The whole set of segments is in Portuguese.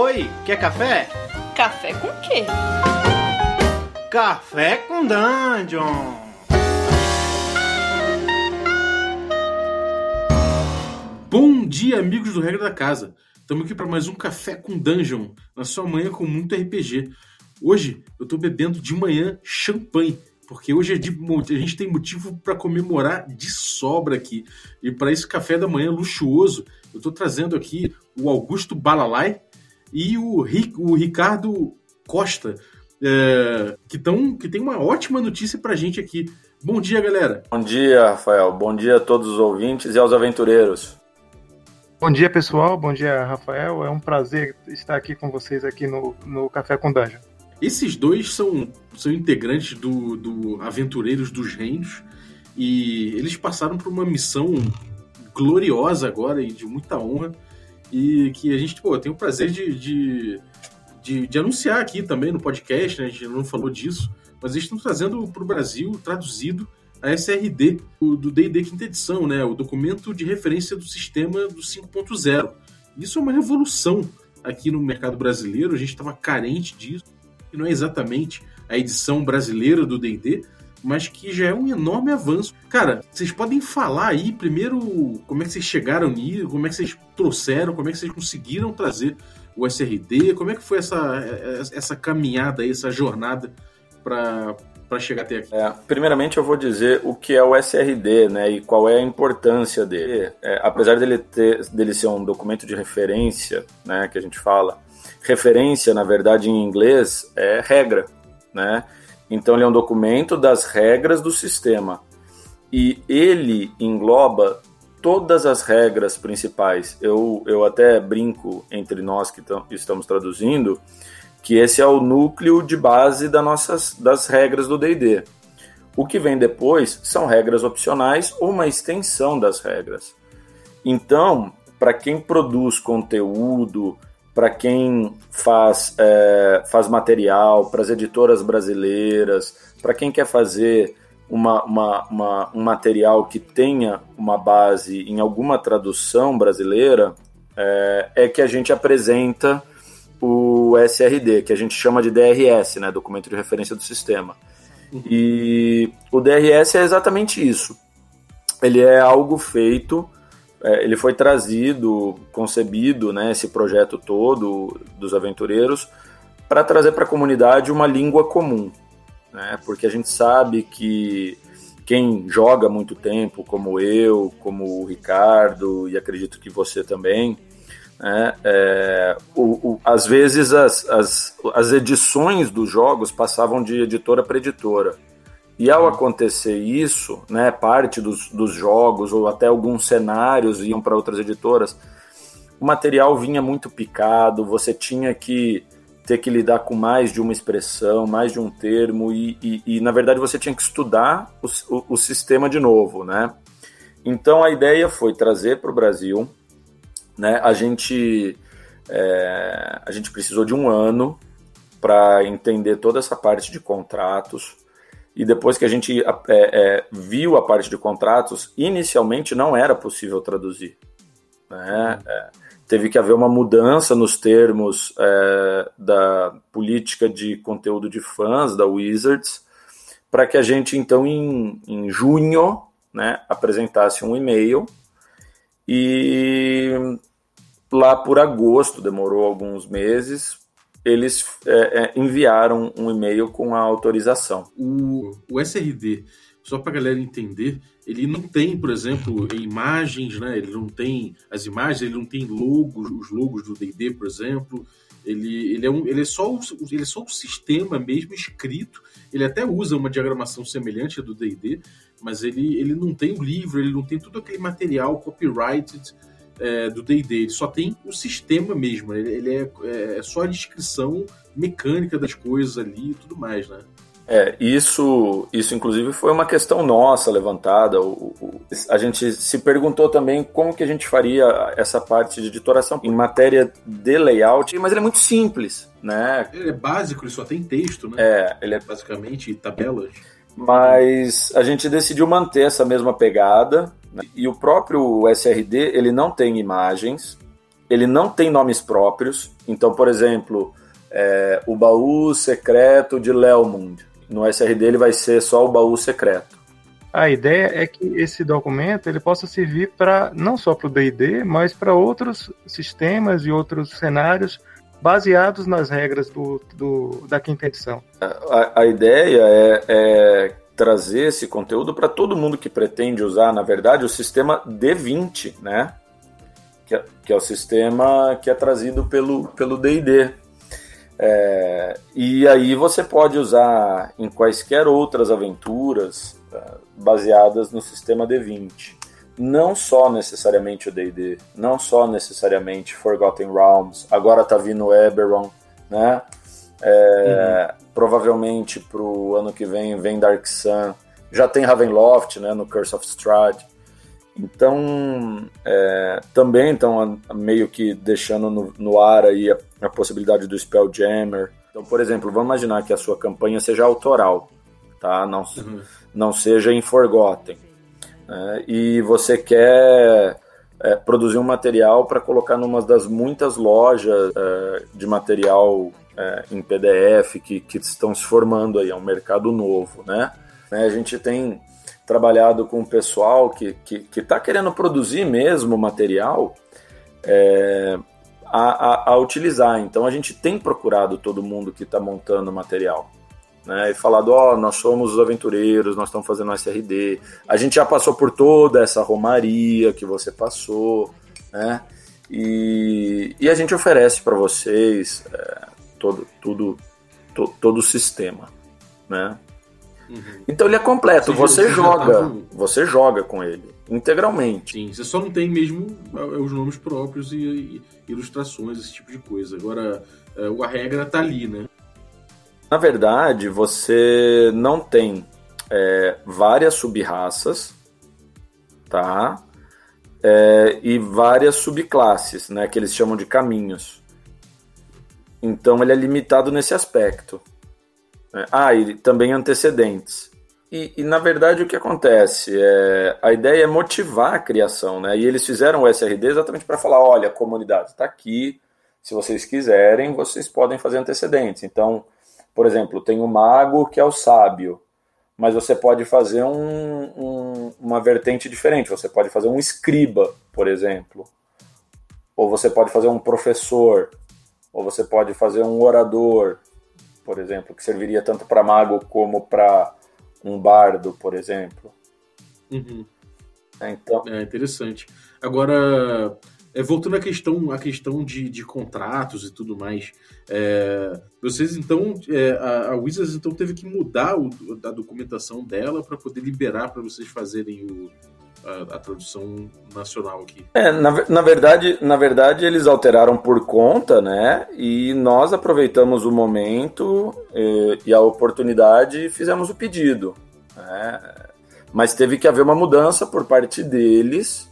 Oi, quer café? Café com quê? Café com Dungeon! Bom dia, amigos do Regra da Casa. Estamos aqui para mais um Café com Dungeon, na sua manhã com muito RPG. Hoje eu estou bebendo de manhã champanhe, porque hoje é de, a gente tem motivo para comemorar de sobra aqui. E para esse café da manhã luxuoso, eu estou trazendo aqui o Augusto Balalai e o, Ric, o Ricardo Costa, é, que, tão, que tem uma ótima notícia para a gente aqui. Bom dia, galera. Bom dia, Rafael. Bom dia a todos os ouvintes e aos aventureiros. Bom dia, pessoal. Bom dia, Rafael. É um prazer estar aqui com vocês aqui no, no Café com Dungeon. Esses dois são, são integrantes do, do Aventureiros dos Reinos e eles passaram por uma missão gloriosa agora e de muita honra e que a gente pô, tem o prazer de, de, de, de anunciar aqui também no podcast, né? a gente não falou disso, mas eles estão trazendo para o Brasil, traduzido, a SRD do D&D quinta edição, né? O documento de referência do sistema do 5.0. Isso é uma revolução aqui no mercado brasileiro. A gente estava carente disso. E não é exatamente a edição brasileira do D&D, mas que já é um enorme avanço. Cara, vocês podem falar aí primeiro como é que vocês chegaram nisso, como é que vocês trouxeram, como é que vocês conseguiram trazer o SRD, como é que foi essa, essa caminhada aí, essa jornada para para chegar até aqui? É, primeiramente, eu vou dizer o que é o SRD, né, e qual é a importância dele. É, apesar dele ter, dele ser um documento de referência, né, que a gente fala, referência, na verdade, em inglês é regra, né? Então ele é um documento das regras do sistema e ele engloba todas as regras principais. Eu, eu até brinco entre nós que estamos traduzindo que esse é o núcleo de base das nossas, das regras do D&D. O que vem depois são regras opcionais ou uma extensão das regras. Então, para quem produz conteúdo, para quem faz, é, faz material, para as editoras brasileiras, para quem quer fazer uma, uma, uma, um material que tenha uma base em alguma tradução brasileira, é, é que a gente apresenta o SRD, que a gente chama de DRS, né, Documento de Referência do Sistema. E o DRS é exatamente isso. Ele é algo feito, é, ele foi trazido, concebido, né, esse projeto todo dos aventureiros, para trazer para a comunidade uma língua comum. Né, porque a gente sabe que quem joga muito tempo, como eu, como o Ricardo, e acredito que você também, né? É, o, o, às vezes as, as, as edições dos jogos passavam de editora para editora. E ao acontecer isso, né, parte dos, dos jogos ou até alguns cenários iam para outras editoras, o material vinha muito picado, você tinha que ter que lidar com mais de uma expressão, mais de um termo, e, e, e na verdade você tinha que estudar o, o, o sistema de novo, né? Então a ideia foi trazer para o Brasil né? A gente é, a gente precisou de um ano para entender toda essa parte de contratos e depois que a gente é, é, viu a parte de contratos, inicialmente não era possível traduzir. Né? É, teve que haver uma mudança nos termos é, da política de conteúdo de fãs da Wizards para que a gente então em, em junho né, apresentasse um e-mail e lá por agosto, demorou alguns meses, eles é, é, enviaram um e-mail com a autorização. O, o SRD, só para a galera entender, ele não tem, por exemplo, imagens, né? Ele não tem as imagens, ele não tem logos, os logos do D&D, por exemplo. Ele, ele, é um, ele, é só o, ele é só o sistema mesmo escrito. Ele até usa uma diagramação semelhante à do D&D, mas ele, ele não tem o livro, ele não tem todo aquele material copyrighted é, do D&D, ele só tem o sistema mesmo, ele, ele é, é, só a descrição mecânica das coisas ali e tudo mais, né? É, isso, isso inclusive foi uma questão nossa levantada. O, o, a gente se perguntou também como que a gente faria essa parte de editoração em matéria de layout, mas ele é muito simples, né? Ele é básico, ele só tem texto, né? É, ele é basicamente tabelas. Mas a gente decidiu manter essa mesma pegada, né? E o próprio SRD, ele não tem imagens, ele não tem nomes próprios. Então, por exemplo, é, o baú secreto de Lelmund. No SRD ele vai ser só o baú secreto. A ideia é que esse documento ele possa servir para não só para o D&D, mas para outros sistemas e outros cenários baseados nas regras do, do da quinta edição. A, a ideia é, é, trazer esse conteúdo para todo mundo que pretende usar, na verdade, o sistema D20, né? Que é, que é o sistema que é trazido pelo pelo D&D. É, e aí você pode usar em quaisquer outras aventuras uh, baseadas no sistema D20. Não só necessariamente o D&D, não só necessariamente Forgotten Realms, agora tá vindo Eberron, né? É, uhum. Provavelmente pro ano que vem vem Dark Sun, já tem Ravenloft, né, no Curse of Strahd. Então, é, também estão meio que deixando no, no ar aí a, a, possibilidade do Spelljammer. Então, por exemplo, vamos imaginar que a sua campanha seja autoral, tá? Não, uhum. não seja em Forgotten. Né? E você quer é, produzir um material para colocar numa das muitas lojas é, de material é, em PDF que, que estão se formando aí, é um mercado novo, né? A gente tem trabalhado com o pessoal que está que, que tá querendo produzir mesmo material é, a, a, a, utilizar. Então a gente tem procurado todo mundo que está montando material. Né, e falado, ó, oh, nós somos os aventureiros, nós estamos fazendo SRD, a gente já passou por toda essa romaria que você passou, né? E, e a gente oferece para vocês é, todo, tudo, to, todo o sistema, né? Uhum. Então ele é completo, você, você joga, tá você joga com ele integralmente. Sim, você só não tem mesmo é, os nomes próprios e, e ilustrações, esse tipo de coisa. Agora, é, a regra tá ali, né? Na verdade, você não tem é, várias subraças, tá? É, e várias subclasses, né? Que eles chamam de caminhos. Então ele é limitado nesse aspecto. É, ah, e também antecedentes. E, e, na verdade o que acontece? É, a ideia é motivar a criação, né? E eles fizeram o SRD exatamente para falar: olha, a comunidade está aqui, se vocês quiserem, vocês podem fazer antecedentes. Então, por exemplo, tem o mago que é o sábio, mas você pode fazer um, um, uma vertente diferente. Você pode fazer um escriba, por exemplo, ou você pode fazer um professor, ou você pode fazer um orador, por exemplo, que serviria tanto para mago como para um bardo, por exemplo. Uhum. É, então... é interessante. Agora, é, voltando à questão, à questão de, de contratos e tudo mais, é, vocês então, é, a, a, Wizards então teve que mudar o, a documentação dela para poder liberar para vocês fazerem o, a, a, tradução nacional aqui. É, na, na, verdade, na verdade, eles alteraram por conta, né? E nós aproveitamos o momento e, e a oportunidade e fizemos o pedido. Né? Mas teve que haver uma mudança por parte deles.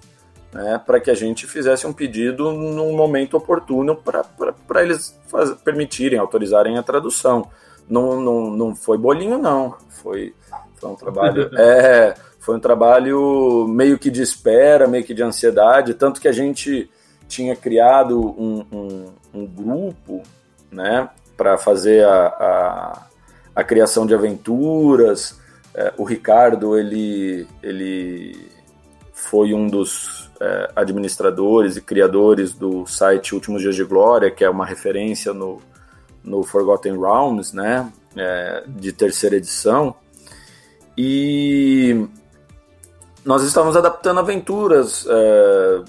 Né, para que a gente fizesse um pedido num momento oportuno para eles faz, permitirem, autorizarem a tradução. Não, não, não foi bolinho, não. Foi, foi um trabalho. é, foi um trabalho meio que de espera, meio que de ansiedade, tanto que a gente tinha criado um, um, um grupo, né, para fazer a, a, a, criação de aventuras. É, o Ricardo, ele, ele foi um dos é, administradores e criadores do site Últimos Dias de Glória, que é uma referência no, no Forgotten Realms, né, é, de terceira edição. E nós estávamos adaptando aventuras é,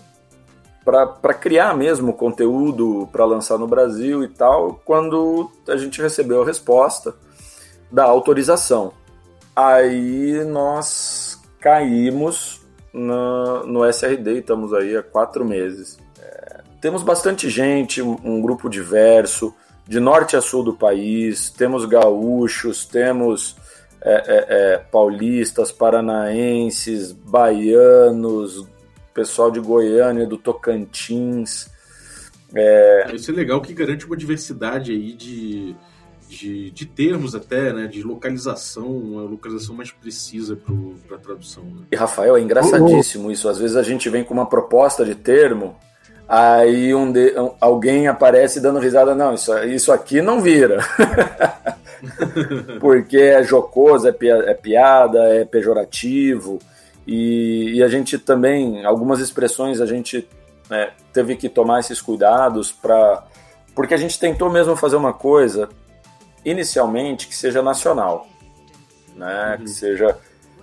para criar mesmo conteúdo para lançar no Brasil e tal, quando a gente recebeu a resposta da autorização. Aí nós caímos no, no SRD, estamos aí há quatro meses. É, temos bastante gente, um, um grupo diverso, de norte a sul do país, temos gaúchos, temos é, é, é, paulistas, paranaenses, baianos, pessoal de Goiânia, do Tocantins. É... Isso é legal que garante uma diversidade aí de, de, de termos até, né? De localização, uma localização mais precisa para a tradução. Né? E Rafael, é engraçadíssimo isso. Às vezes a gente vem com uma proposta de termo, Aí um de, alguém aparece dando risada, não, isso, isso aqui não vira. Porque é jocoso, é, é piada, é pejorativo. E, e, a gente também, algumas expressões a gente né, teve que tomar esses cuidados para. Porque a gente tentou mesmo fazer uma coisa, inicialmente, que seja nacional. Né? Uhum. Que seja.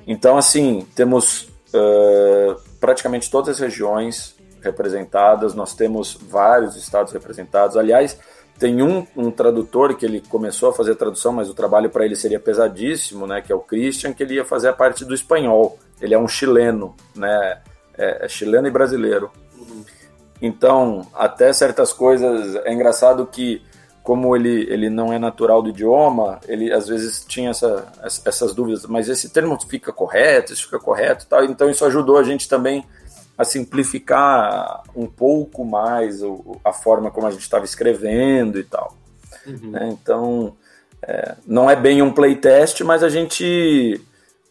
Então, assim, temos uh, praticamente todas as regiões representadas, nós temos vários estados representados. Aliás, tem um, um tradutor que ele começou a fazer tradução, mas o trabalho para ele seria pesadíssimo, né? Que é o Christian, que ele ia fazer a parte do espanhol. Ele é um chileno, né? É, é chileno e brasileiro. Então, até certas coisas. É engraçado que, como ele, ele não é natural do idioma, ele às vezes tinha essa, essas dúvidas. Mas esse termo fica correto, isso fica correto tal. Então, isso ajudou a gente também a simplificar um pouco mais a forma como a gente estava escrevendo e tal. Uhum. Né? Então, é, não é bem um playtest, mas a gente,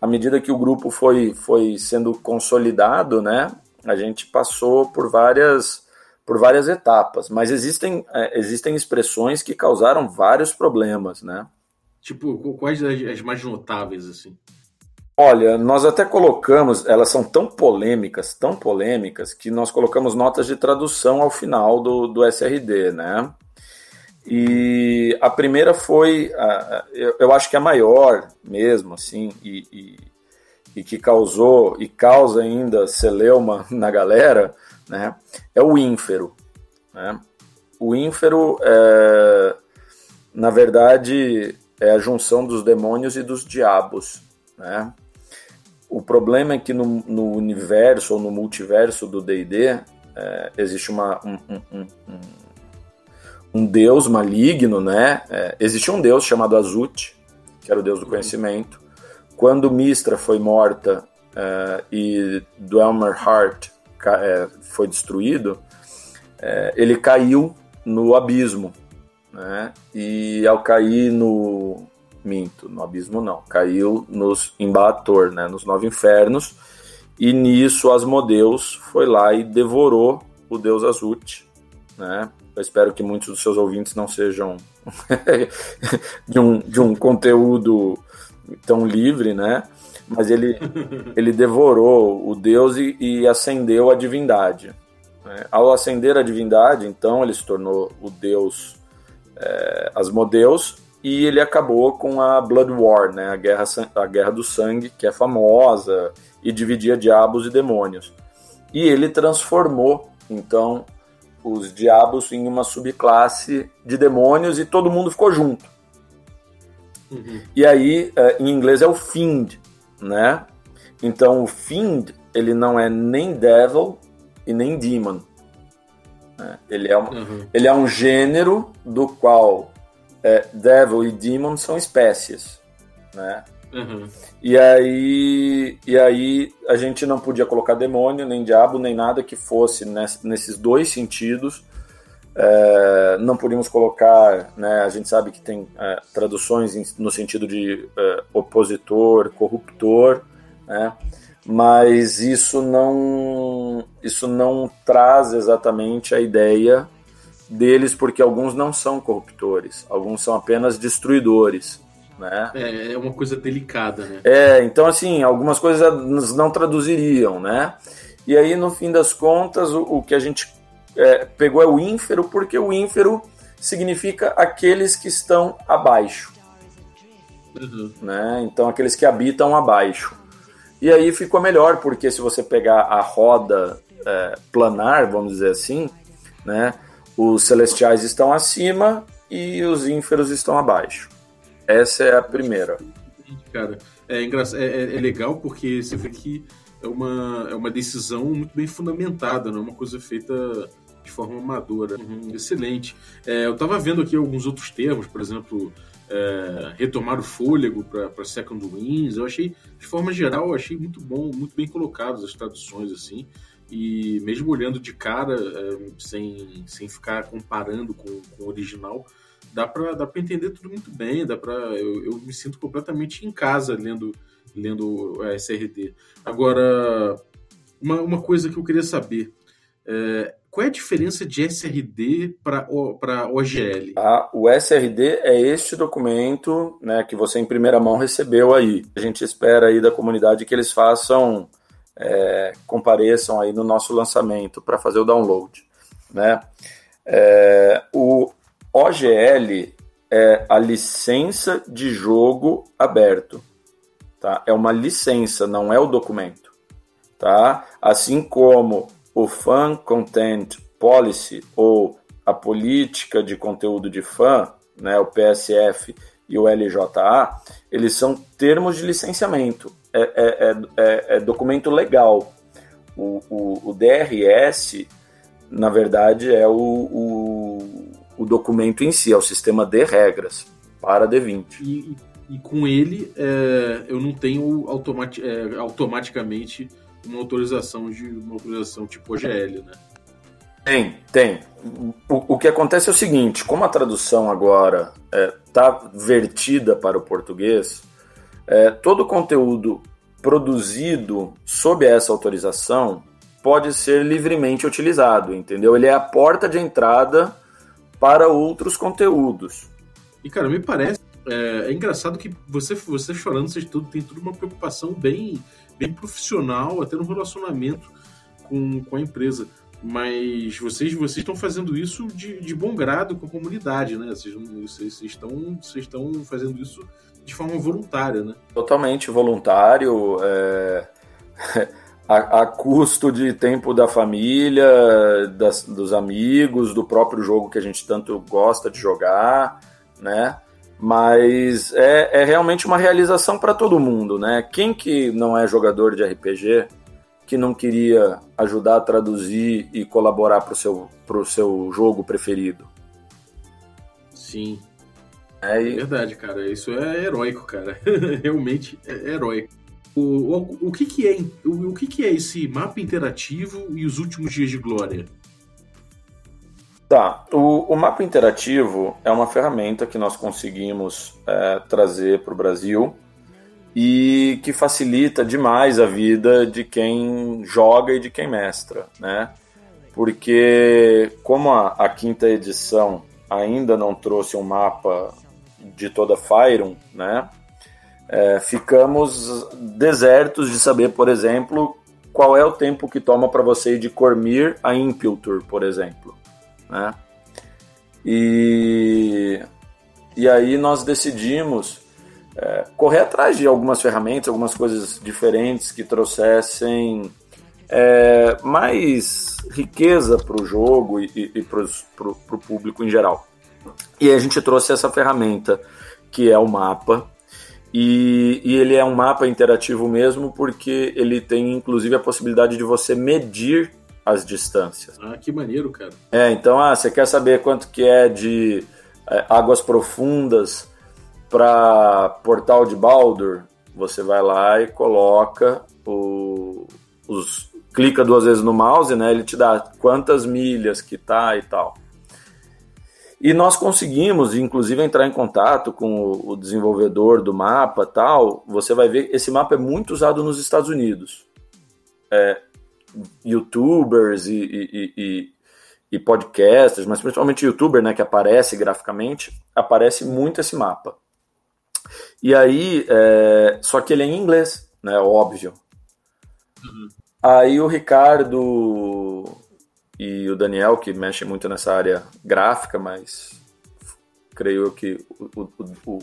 à medida que o grupo foi, foi sendo consolidado, né, a gente passou por várias por várias etapas, mas existem, é, existem expressões que causaram vários problemas, né? Tipo, quais as, as mais notáveis, assim? Olha, nós até colocamos, elas são tão polêmicas, tão polêmicas, que nós colocamos notas de tradução ao final do, do SRD, né? E a primeira foi, eu, acho que a maior mesmo, assim, e, e, e, que causou e causa ainda celeuma na galera, né? É o ínfero, né? O ínfero, é, na verdade, é a junção dos demônios e dos diabos, né? O problema é que no, no universo ou no multiverso do D&D é, existe uma, um, um, um, um, deus maligno, né? É, existia um deus chamado Azut, que era o deus do conhecimento. Quando Mistra foi morta é, e Dwemer Heart é, foi destruído, é, ele caiu no abismo, né? E ao cair no, minto, no abismo não, caiu nos Embator, né, nos nove infernos, e nisso Asmodeus foi lá e devorou o deus Azut, né? Eu espero que muitos dos seus ouvintes não sejam de, um, de um conteúdo tão livre, né? Mas ele, ele devorou o deus e, e acendeu a divindade. Né? Ao acender a divindade, então, ele se tornou o deus é, Asmodeus, e ele acabou com a Blood War, né, a guerra, a guerra do sangue, que é famosa e dividia diabos e demônios. E ele transformou, então, os diabos em uma subclasse de demônios e todo mundo ficou junto. Uhum. E aí, eh, em inglês é o Fiend, né? Então, o Fiend, ele não é nem Devil e nem Demon. Né? Ele, é um, uhum. ele é um gênero do qual é, Devil e Demon são espécies, né? Uhum. E aí, e aí a gente não podia colocar demônio, nem diabo, nem nada que fosse nesses dois sentidos. É, não podíamos colocar, né, a gente sabe que tem é, traduções no sentido de é, opositor, corruptor, né, mas isso não, isso não traz exatamente a ideia deles, porque alguns não são corruptores, alguns são apenas destruidores. Né? É, é uma coisa delicada, né? É, então assim, algumas coisas não traduziriam, né? E aí, no fim das contas, o, o que a gente é, pegou é o ínfero, porque o ínfero significa aqueles que estão abaixo. Uhum. Né? Então, aqueles que habitam abaixo. E aí ficou melhor, porque se você pegar a roda é, planar, vamos dizer assim, né? Os celestiais estão acima e os ínferos estão abaixo. Essa é a primeira. Cara, é, é, é, é legal porque você vê que é uma, é uma decisão muito bem fundamentada, não é uma coisa feita de forma amadora. Uhum. Excelente. É, eu estava vendo aqui alguns outros termos, por exemplo, é, retomar o fôlego para Second Winds. Eu achei, de forma geral, achei muito bom, muito bem colocados as traduções assim e mesmo olhando de cara, é, sem, sem ficar comparando com, com o original, dá para dá entender tudo muito bem, dá para eu, eu, me sinto completamente em casa lendo lendo a SRD. Agora, uma, uma coisa que eu queria saber, é, qual é a diferença de SRD para OGL? Ah, o SRD é este documento né, que você em primeira mão recebeu aí. A gente espera aí da comunidade que eles façam, é, compareçam aí no nosso lançamento para fazer o download. Né? É, o OGL é a licença de jogo aberto. Tá? É uma licença, não é o documento. Tá? Assim como o Fan Content Policy ou a política de conteúdo de fã, né, o PSF e o LJA, eles são termos de licenciamento, é, é, é, é, é documento legal. O, o, o, DRS, na verdade, é o, o, o, documento em si, é o sistema de regras para D20. E, e com ele, é, eu não tenho automati é, automaticamente uma autorização de uma autorização tipo OGL, né? Tem, tem. O, o que acontece é o seguinte: como a tradução agora está é, vertida para o português, é, todo o conteúdo produzido sob essa autorização pode ser livremente utilizado, entendeu? Ele é a porta de entrada para outros conteúdos. E cara, me parece é, é engraçado que você você chorando, vocês tudo tem tudo uma preocupação bem bem profissional, até no relacionamento com, com a empresa. Mas vocês vocês estão fazendo isso de, de bom grado com a comunidade, né? Vocês, vocês, estão, vocês estão fazendo isso de forma voluntária, né? Totalmente voluntário. É... a, a, custo de tempo da família, das, dos amigos, do próprio jogo que a gente tanto gosta de jogar, né? Mas é, é realmente uma realização para todo mundo, né? Quem que não é jogador de RPG que não queria ajudar a traduzir e colaborar para o seu, pro seu jogo preferido? Sim. É, e... é verdade, cara. Isso é heróico, cara. realmente é heróico. O, o, o, que, que é o, o que, que é esse mapa interativo e os últimos dias de glória? Tá, o, o, mapa interativo é uma ferramenta que nós conseguimos é, trazer para o Brasil e que facilita demais a vida de quem joga e de quem mestra, né? Porque como a, a quinta edição ainda não trouxe um mapa de toda Fyron, né? É, ficamos desertos de saber, por exemplo, qual é o tempo que toma para você ir de Cormir a Impiltur, por exemplo né? E, e aí nós decidimos é, correr atrás de algumas ferramentas, algumas coisas diferentes que trouxessem é, mais riqueza para o jogo e, e, e para o público em geral. E a gente trouxe essa ferramenta que é o mapa, e, e, ele é um mapa interativo mesmo porque ele tem inclusive a possibilidade de você medir as distâncias. Ah, que maneiro, cara. É, então, ah, você quer saber quanto que é de é, águas profundas para Portal de Baldur? Você vai lá e coloca o, os clica duas vezes no mouse, né? Ele te dá quantas milhas que tá e tal. E nós conseguimos, inclusive, entrar em contato com o desenvolvedor do mapa tal. Você vai ver, esse mapa é muito usado nos Estados Unidos. É, youtubers e, e, e, e, podcasters, mas principalmente youtuber, né, que aparece graficamente, aparece muito esse mapa. E aí, é, só que ele é em inglês, né, óbvio. Uhum. Aí o Ricardo e o Daniel, que mexem muito nessa área gráfica, mas creio que o, o, o,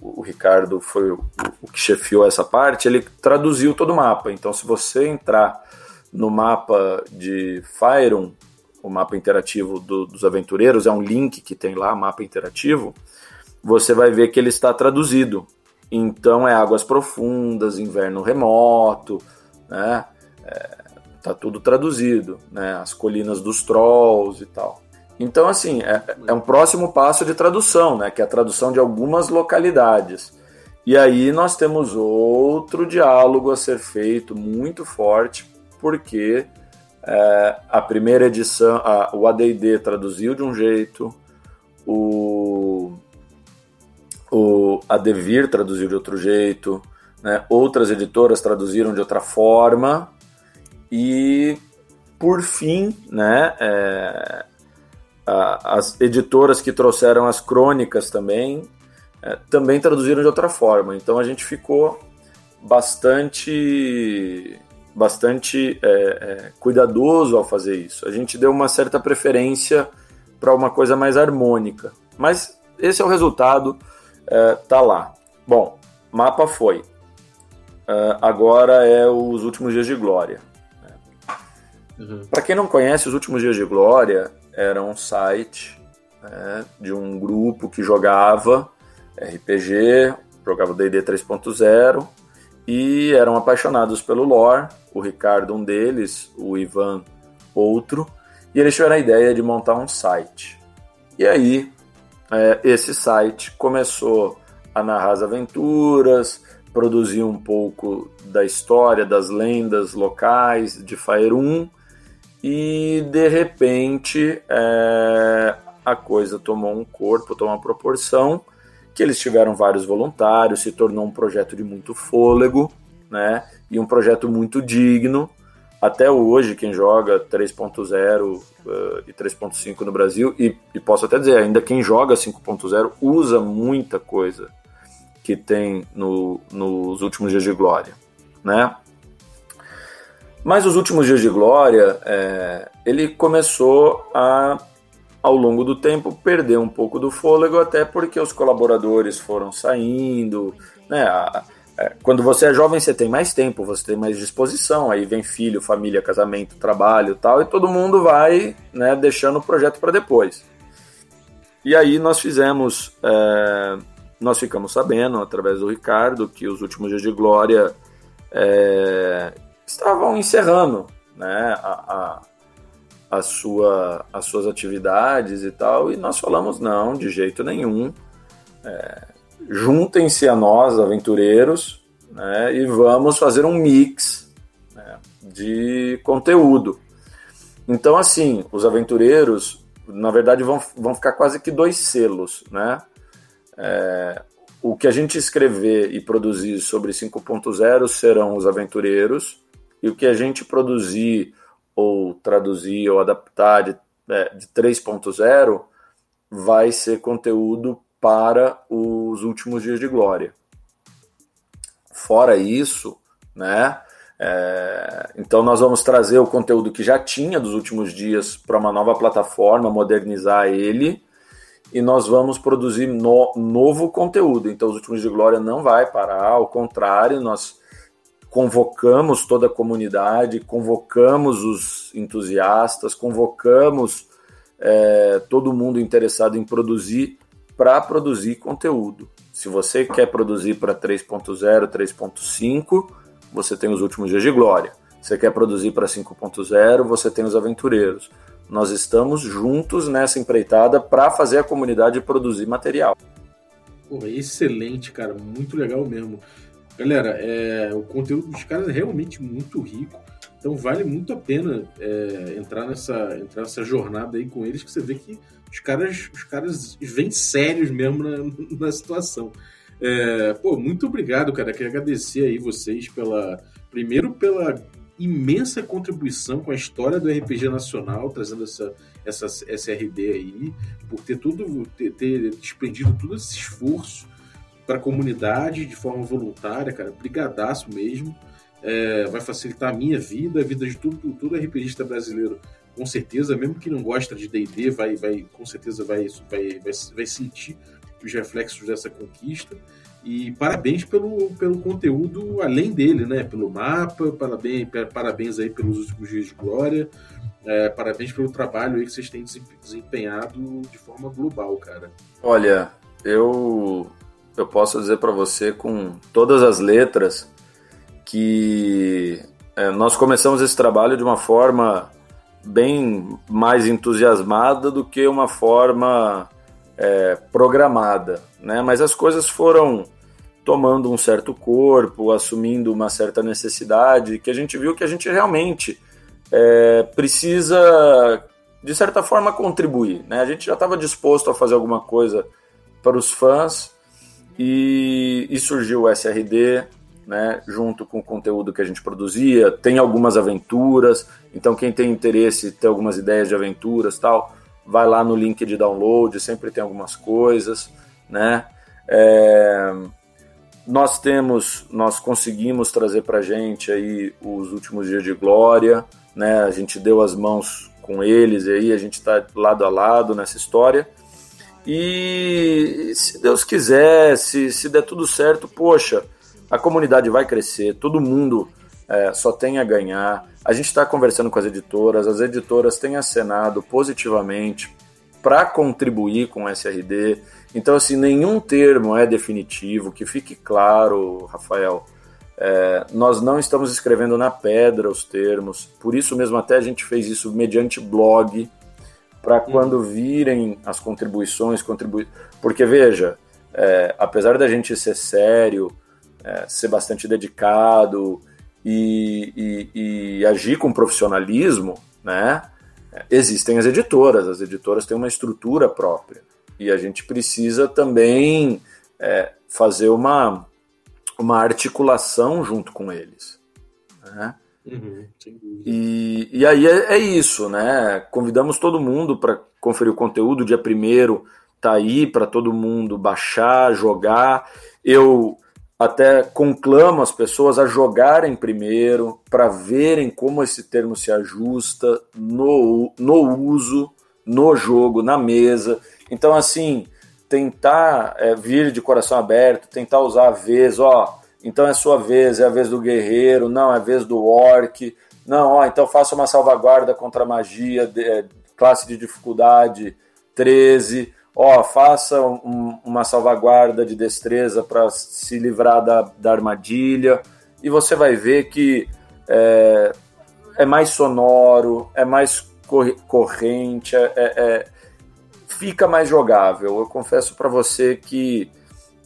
o, Ricardo foi o, o, que chefiou essa parte, ele traduziu todo o mapa. Então, se você entrar no mapa de Fyron, o mapa interativo do, dos aventureiros, é um link que tem lá, mapa interativo, você vai ver que ele está traduzido. Então é águas profundas, inverno remoto, né? É, tá tudo traduzido, né? As colinas dos trolls e tal. Então, assim, é, é um próximo passo de tradução, né? Que é a tradução de algumas localidades. E aí nós temos outro diálogo a ser feito muito forte porque é, a primeira edição, a, o AD&D traduziu de um jeito, o, o a Devir traduziu de outro jeito, né? outras editoras traduziram de outra forma, e por fim, né, é, a, as editoras que trouxeram as crônicas também, é, também traduziram de outra forma. Então a gente ficou bastante bastante é, é, cuidadoso ao fazer isso. A gente deu uma certa preferência para uma coisa mais harmônica. Mas esse é o resultado, é, tá lá. Bom, mapa foi. Uh, agora é os últimos dias de glória. Né? Uhum. Para quem não conhece, os últimos dias de glória era um site né, de um grupo que jogava RPG, jogava D&D 3.0 e eram apaixonados pelo lore. O Ricardo, um deles, o Ivan, outro, e eles tiveram a ideia de montar um site. E aí, é, esse site começou a narrar as aventuras, produzir um pouco da história, das lendas locais de Faerun, e de repente é, a coisa tomou um corpo, tomou uma proporção que eles tiveram vários voluntários, se tornou um projeto de muito fôlego, né? E um projeto muito digno. Até hoje, quem joga 3.0 uh, e 3.5 no Brasil, e, e, posso até dizer, ainda quem joga 5.0 usa muita coisa que tem no, nos últimos dias de glória, né? Mas os últimos dias de glória, é, ele começou a ao longo do tempo perdeu um pouco do fôlego, até porque os colaboradores foram saindo, né? É, quando você é jovem, você tem mais tempo, você tem mais disposição, aí vem filho, família, casamento, trabalho tal, e todo mundo vai né, deixando o projeto para depois. E aí nós fizemos, é, nós ficamos sabendo, através do Ricardo, que os últimos dias de glória é, estavam encerrando né, a, a sua, as suas atividades e tal, e nós falamos não, de jeito nenhum. É, Juntem-se a nós, aventureiros, né, e vamos fazer um mix né, de conteúdo. Então, assim, os aventureiros, na verdade, vão, vão ficar quase que dois selos, né? É, o que a gente escrever e produzir sobre 5.0 serão os aventureiros, e o que a gente produzir ou traduzir ou adaptar de, é, de 3.0 vai ser conteúdo para os últimos dias de glória. Fora isso, né? É, então nós vamos trazer o conteúdo que já tinha dos últimos dias para uma nova plataforma, modernizar ele e nós vamos produzir no, novo conteúdo. Então os últimos dias de glória não vai parar, ao contrário, nós convocamos toda a comunidade, convocamos os entusiastas, convocamos é, todo mundo interessado em produzir para produzir conteúdo. Se você quer produzir para 3.0, 3.5, você tem os últimos dias de glória. Você quer produzir para 5.0, você tem os aventureiros. Nós estamos juntos nessa empreitada para fazer a comunidade produzir material. Pô, excelente, cara, muito legal mesmo. Galera, é, o conteúdo dos caras é realmente muito rico. Então vale muito a pena é, entrar, nessa, entrar nessa jornada aí com eles, que você vê que os caras, os caras vêm sérios mesmo na, na situação. É, pô, muito obrigado, cara. Queria agradecer aí vocês pela. Primeiro pela imensa contribuição com a história do RPG nacional, trazendo essa, essa SRD aí, por ter tudo, ter, ter todo esse esforço para a comunidade de forma voluntária, cara, brigadaço mesmo. É, vai facilitar a minha vida, a vida de todo, todo RPGista brasileiro, com certeza, mesmo que não gosta de D&D, vai, vai, com certeza vai, vai, vai, vai sentir os reflexos dessa conquista. E parabéns pelo, pelo conteúdo além dele, né? Pelo mapa, parabéns, parabéns aí pelos últimos dias de glória, é, parabéns pelo trabalho aí que vocês têm desempenhado de forma global, cara. Olha, eu eu posso dizer para você com todas as letras que é, nós começamos esse trabalho de uma forma bem mais entusiasmada do que uma forma é, programada, né? Mas as coisas foram tomando um certo corpo, assumindo uma certa necessidade, que a gente viu que a gente realmente é, precisa, de certa forma, contribuir. Né? A gente já estava disposto a fazer alguma coisa para os fãs, e, e surgiu o SRD, né, junto com o conteúdo que a gente produzia. Tem algumas aventuras, então quem tem interesse, tem algumas ideias de aventuras tal, vai lá no link de download, sempre tem algumas coisas, né? É, nós temos, nós conseguimos trazer para gente aí os últimos dias de glória, né? A gente deu as mãos com eles e aí a gente está lado a lado nessa história. E se Deus quiser, se, se der tudo certo, poxa, a comunidade vai crescer, todo mundo é, só tem a ganhar. A gente está conversando com as editoras, as editoras têm acenado positivamente para contribuir com o SRD. Então, assim, nenhum termo é definitivo, que fique claro, Rafael. É, nós não estamos escrevendo na pedra os termos, por isso mesmo até a gente fez isso mediante blog, para uhum. quando virem as contribuições, contribui... porque veja, é, apesar da gente ser sério, é, ser bastante dedicado e, e, e, agir com profissionalismo, né? Existem as editoras, as editoras têm uma estrutura própria e a gente precisa também é, fazer uma, uma articulação junto com eles. Né? Uhum, e, e aí é, é, isso, né? Convidamos todo mundo para conferir o conteúdo. Dia primeiro tá aí para todo mundo baixar, jogar. Eu até conclamo as pessoas a jogarem primeiro para verem como esse termo se ajusta no, no uso, no jogo, na mesa. Então, assim, tentar é, vir de coração aberto, tentar usar a vez, ó, então é sua vez, é a vez do guerreiro, não, é a vez do orc, não, ó, então faça uma salvaguarda contra a magia, de, é, classe de dificuldade 13, ó, faça um, uma salvaguarda de destreza para se livrar da, da armadilha, e você vai ver que é, é mais sonoro, é mais corrente, é, é, é, fica mais jogável. Eu confesso para você que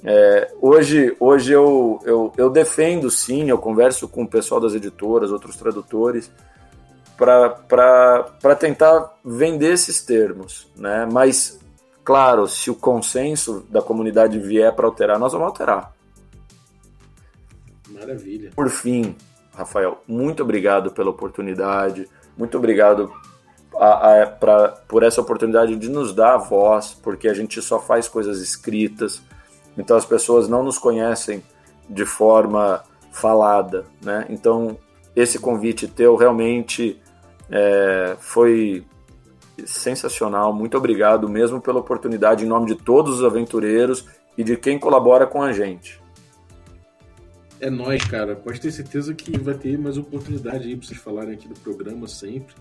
é, hoje, hoje eu, eu, eu, defendo sim, eu converso com o pessoal das editoras, outros tradutores, para tentar vender esses termos, né? Mas Claro, se o consenso da comunidade vier para alterar, nós vamos alterar. Maravilha. Por fim, Rafael, muito obrigado pela oportunidade, muito obrigado a, a, pra, por essa oportunidade de nos dar a voz, porque a gente só faz coisas escritas, então as pessoas não nos conhecem de forma falada, né? Então esse convite teu realmente é, foi sensacional. Muito obrigado mesmo pela oportunidade em nome de todos os aventureiros e de quem colabora com a gente. É nós, cara. Pode ter certeza que vai ter mais oportunidade aí para vocês falarem aqui do programa sempre.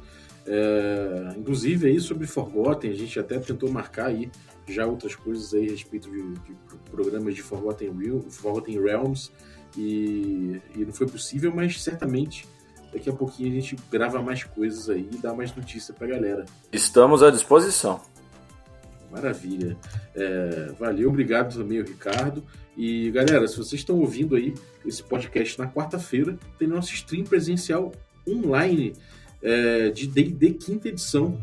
É, inclusive aí sobre Forgotten, a gente até tentou marcar aí já outras coisas aí a respeito de, de programas de Forgotten, Real, Forgotten Realms e, e não foi possível, mas certamente Daqui a pouquinho a gente grava mais coisas aí e dá mais notícia pra galera. Estamos à disposição. Maravilha. É, valeu, obrigado também, Ricardo. E galera, se vocês estão ouvindo aí esse podcast na quarta-feira, tem nosso stream presencial online é, de D&D quinta edição.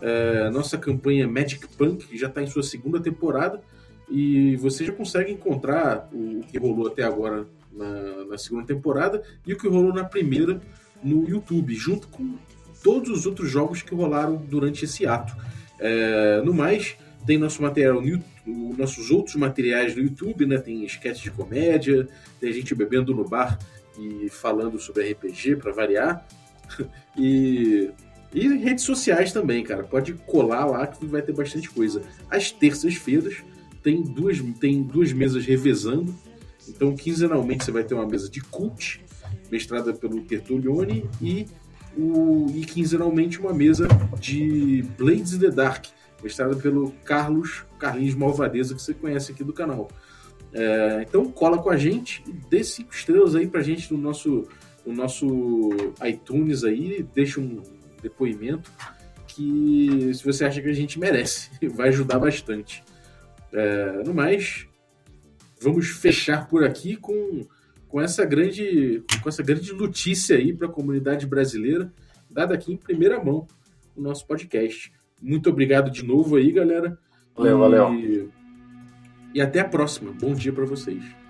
É, nossa campanha Magic Punk que já está em sua segunda temporada e você já consegue encontrar o, que rolou até agora na, na, segunda temporada e o que rolou na primeira no YouTube, junto com todos os outros jogos que rolaram durante esse ato. É, no mais, tem nosso material no YouTube, nossos outros materiais no YouTube, né? Tem sketch de comédia, tem gente bebendo no bar e falando sobre RPG para variar. e, e redes sociais também, cara. Pode colar lá que vai ter bastante coisa. Às terças-feiras tem duas, tem duas mesas revezando. Então, quinzenalmente você vai ter uma mesa de cult mestrada pelo Tertulione, e, o, e quinzenalmente uma mesa de Blades in the Dark, mestrada pelo Carlos Carlinhos Malvadeza, que você conhece aqui do canal. É, então cola com a gente dê cinco estrelas aí pra gente no nosso, no nosso iTunes aí, deixa um depoimento que se você acha que a gente merece, vai ajudar bastante. É, no mais, vamos fechar por aqui com com essa grande, com essa grande notícia aí para a comunidade brasileira, dada aqui em primeira mão no nosso podcast. Muito obrigado de novo aí, galera. Valeu, e... valeu. E até a próxima. Bom dia para vocês.